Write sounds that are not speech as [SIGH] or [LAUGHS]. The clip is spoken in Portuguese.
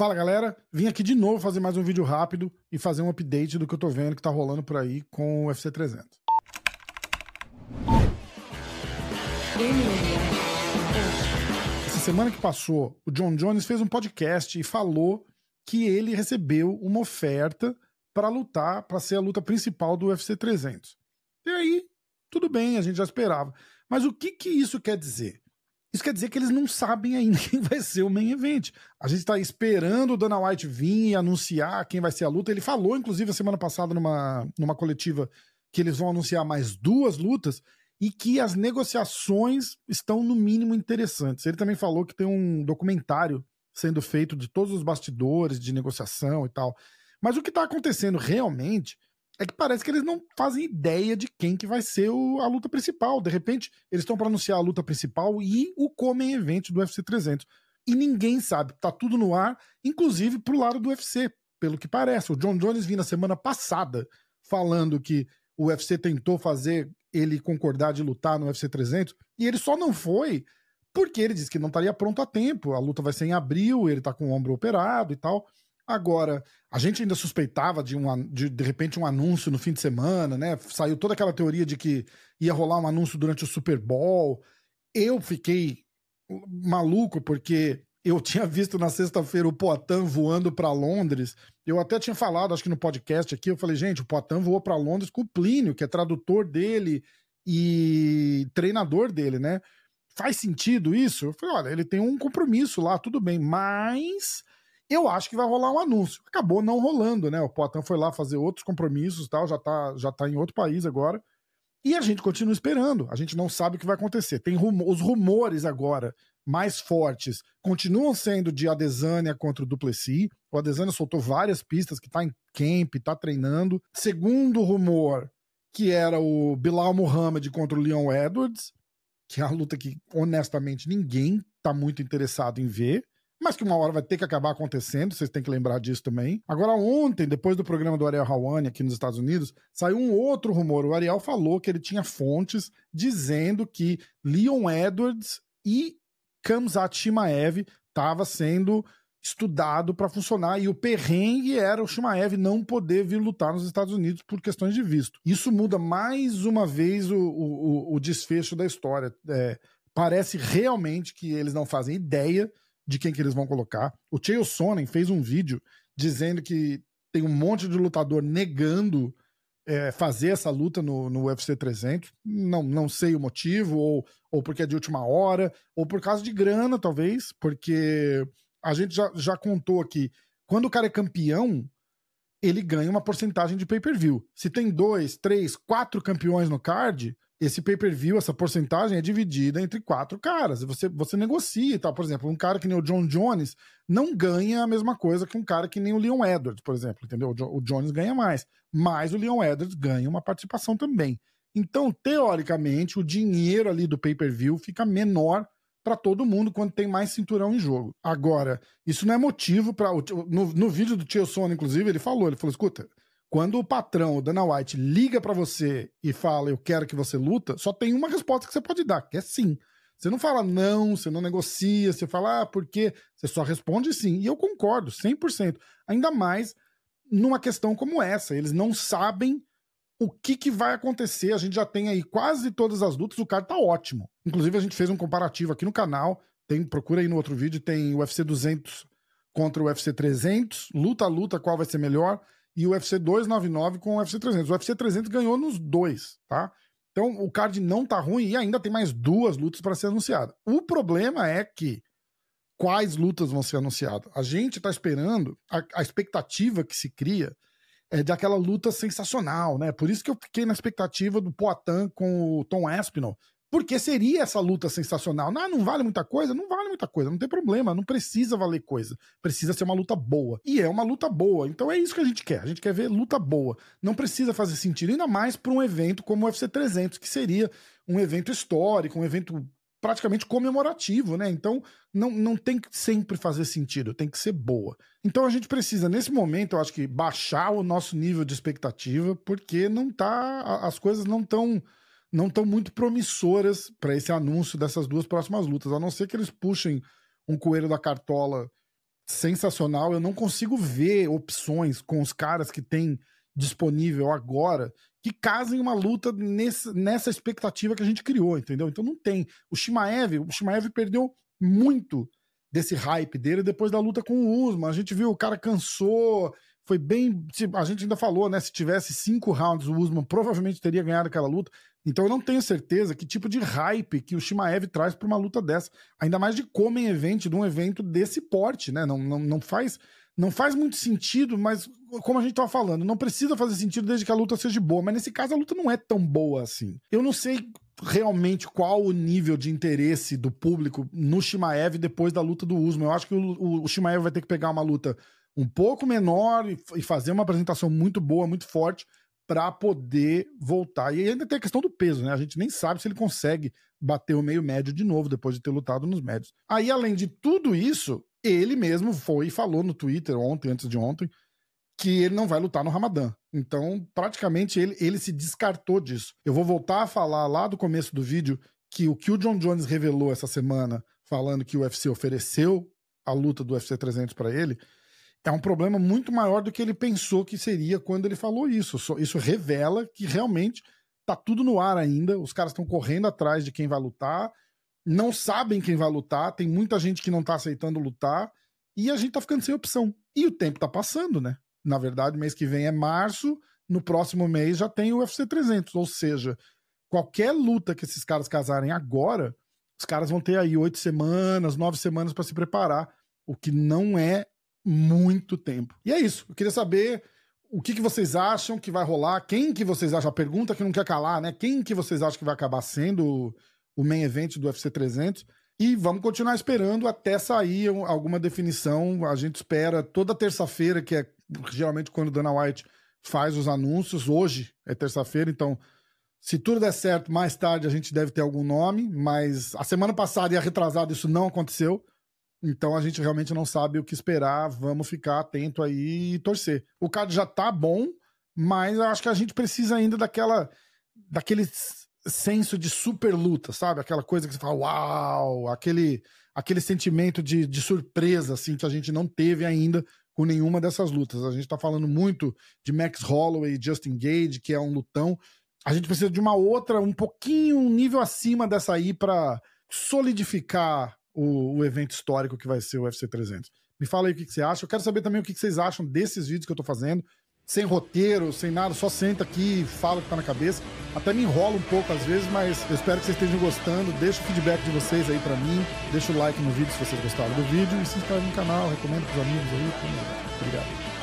Fala galera, vim aqui de novo fazer mais um vídeo rápido e fazer um update do que eu tô vendo que tá rolando por aí com o UFC 300. Essa semana que passou, o John Jones fez um podcast e falou que ele recebeu uma oferta para lutar, para ser a luta principal do UFC 300. E aí, tudo bem, a gente já esperava. Mas o que que isso quer dizer? Isso quer dizer que eles não sabem ainda [LAUGHS] quem vai ser o main event. A gente está esperando o Dana White vir e anunciar quem vai ser a luta. Ele falou, inclusive, a semana passada, numa, numa coletiva, que eles vão anunciar mais duas lutas e que as negociações estão, no mínimo, interessantes. Ele também falou que tem um documentário sendo feito de todos os bastidores de negociação e tal. Mas o que está acontecendo realmente é que parece que eles não fazem ideia de quem que vai ser o, a luta principal. De repente, eles estão para anunciar a luta principal e o Comem Event do UFC 300. E ninguém sabe, tá tudo no ar, inclusive pro lado do UFC, pelo que parece. O John Jones vinha na semana passada falando que o UFC tentou fazer ele concordar de lutar no UFC 300 e ele só não foi porque ele disse que não estaria pronto a tempo. A luta vai ser em abril, ele tá com o ombro operado e tal. Agora, a gente ainda suspeitava de, um, de, de repente, um anúncio no fim de semana, né? Saiu toda aquela teoria de que ia rolar um anúncio durante o Super Bowl. Eu fiquei maluco porque eu [LAUGHS] tinha visto na sexta-feira o Poitin voando para Londres. Eu até tinha falado, acho que no podcast aqui, eu falei, gente, o Poitin voou para Londres com o Plínio, que é tradutor dele e treinador dele, né? Faz sentido isso? Eu falei, olha, ele tem um compromisso lá, tudo bem, mas eu acho que vai rolar um anúncio. Acabou não rolando, né? O Poitin foi lá fazer outros compromissos tal, já tá, já tá em outro país agora. E a gente continua esperando. A gente não sabe o que vai acontecer. Tem os rumores agora mais fortes continuam sendo de Adesanya contra o Duplessis. O Adesanya soltou várias pistas que tá em camp, tá treinando. Segundo rumor, que era o Bilal Muhammad contra o Leon Edwards, que é uma luta que honestamente ninguém tá muito interessado em ver mas que uma hora vai ter que acabar acontecendo, vocês têm que lembrar disso também. Agora, ontem, depois do programa do Ariel Hawani aqui nos Estados Unidos, saiu um outro rumor. O Ariel falou que ele tinha fontes dizendo que Leon Edwards e Kamzat Shimaev estava sendo estudado para funcionar e o perrengue era o Shimaev não poder vir lutar nos Estados Unidos por questões de visto. Isso muda mais uma vez o, o, o desfecho da história. É, parece realmente que eles não fazem ideia de quem que eles vão colocar. O Chael Sonnen fez um vídeo dizendo que tem um monte de lutador negando é, fazer essa luta no, no UFC 300. Não, não sei o motivo, ou, ou porque é de última hora, ou por causa de grana, talvez, porque a gente já, já contou aqui. Quando o cara é campeão, ele ganha uma porcentagem de pay-per-view. Se tem dois, três, quatro campeões no card, esse pay-per-view, essa porcentagem é dividida entre quatro caras. Você, você negocia e tal. Por exemplo, um cara que nem o John Jones não ganha a mesma coisa que um cara que nem o Leon Edwards, por exemplo, entendeu? O Jones ganha mais, mas o Leon Edwards ganha uma participação também. Então, teoricamente, o dinheiro ali do pay-per-view fica menor para todo mundo quando tem mais cinturão em jogo. Agora, isso não é motivo para no, no vídeo do Tio Sono, inclusive, ele falou, ele falou, escuta, quando o patrão, o Dana White, liga para você e fala, eu quero que você luta, só tem uma resposta que você pode dar, que é sim. Você não fala não, você não negocia, você fala, ah, por quê? Você só responde sim. E eu concordo, 100%. Ainda mais numa questão como essa. Eles não sabem o que, que vai acontecer. A gente já tem aí quase todas as lutas, o cara tá ótimo. Inclusive, a gente fez um comparativo aqui no canal. Tem, procura aí no outro vídeo, tem o UFC 200 contra o UFC 300, luta a luta, qual vai ser melhor e o UFC 299 com o UFC 300. O UFC 300 ganhou nos dois, tá? Então o card não tá ruim e ainda tem mais duas lutas para ser anunciada. O problema é que quais lutas vão ser anunciadas? A gente tá esperando, a, a expectativa que se cria é de aquela luta sensacional, né? Por isso que eu fiquei na expectativa do Poatan com o Tom Aspinall, porque seria essa luta sensacional. Não, não vale muita coisa? Não vale muita coisa, não tem problema, não precisa valer coisa. Precisa ser uma luta boa. E é uma luta boa. Então é isso que a gente quer. A gente quer ver luta boa. Não precisa fazer sentido, ainda mais para um evento como o UFC 300, que seria um evento histórico, um evento praticamente comemorativo, né? Então não, não tem que sempre fazer sentido, tem que ser boa. Então a gente precisa, nesse momento, eu acho que baixar o nosso nível de expectativa, porque não tá. As coisas não estão não estão muito promissoras para esse anúncio dessas duas próximas lutas, a não ser que eles puxem um coelho da cartola sensacional. Eu não consigo ver opções com os caras que tem disponível agora que casem uma luta nesse, nessa expectativa que a gente criou, entendeu? Então não tem. O Shimaev, o Shimaev perdeu muito desse hype dele depois da luta com o Usman. A gente viu o cara cansou, foi bem. A gente ainda falou, né? Se tivesse cinco rounds, o Usman provavelmente teria ganhado aquela luta. Então eu não tenho certeza que tipo de hype que o Shimaev traz para uma luta dessa. Ainda mais de como em evento, de um evento desse porte, né? Não, não, não faz. Não faz muito sentido, mas como a gente tava falando, não precisa fazer sentido desde que a luta seja boa. Mas nesse caso a luta não é tão boa assim. Eu não sei realmente qual o nível de interesse do público no Shimaev depois da luta do Usman. Eu acho que o, o, o Shimaev vai ter que pegar uma luta um pouco menor e, e fazer uma apresentação muito boa, muito forte para poder voltar. E ainda tem a questão do peso, né? A gente nem sabe se ele consegue bater o meio médio de novo depois de ter lutado nos médios. Aí, além de tudo isso, ele mesmo foi e falou no Twitter ontem, antes de ontem, que ele não vai lutar no Ramadã. Então, praticamente, ele, ele se descartou disso. Eu vou voltar a falar lá do começo do vídeo que o que o John Jones revelou essa semana, falando que o UFC ofereceu a luta do UFC 300 para ele, é um problema muito maior do que ele pensou que seria quando ele falou isso. Isso revela que realmente tá tudo no ar ainda, os caras estão correndo atrás de quem vai lutar, não sabem quem vai lutar, tem muita gente que não tá aceitando lutar, e a gente tá ficando sem opção. E o tempo tá passando, né? Na verdade, mês que vem é março, no próximo mês já tem o UFC 300, ou seja, qualquer luta que esses caras casarem agora, os caras vão ter aí oito semanas, nove semanas para se preparar, o que não é muito tempo. E é isso. Eu queria saber o que, que vocês acham que vai rolar, quem que vocês acham, a pergunta que não quer calar, né? Quem que vocês acham que vai acabar sendo o main event do UFC 300? E vamos continuar esperando até sair alguma definição. A gente espera toda terça-feira, que é geralmente quando Dana White faz os anúncios. Hoje é terça-feira, então se tudo der certo, mais tarde a gente deve ter algum nome, mas a semana passada e a retrasada isso não aconteceu. Então a gente realmente não sabe o que esperar. Vamos ficar atento aí e torcer. O card já tá bom, mas acho que a gente precisa ainda daquela daquele senso de super luta, sabe? Aquela coisa que você fala, uau, aquele aquele sentimento de, de surpresa assim que a gente não teve ainda com nenhuma dessas lutas. A gente tá falando muito de Max Holloway e Justin Gage, que é um lutão. A gente precisa de uma outra, um pouquinho, um nível acima dessa aí para solidificar o, o, evento histórico que vai ser o UFC 300. Me fala aí o que, que você acha. Eu quero saber também o que, que vocês acham desses vídeos que eu tô fazendo. Sem roteiro, sem nada, só senta aqui e fala o que tá na cabeça. Até me enrola um pouco às vezes, mas eu espero que vocês estejam gostando. Deixa o feedback de vocês aí para mim. Deixa o like no vídeo se vocês gostaram do vídeo. E se inscreve no canal, recomenda pros amigos aí. Obrigado.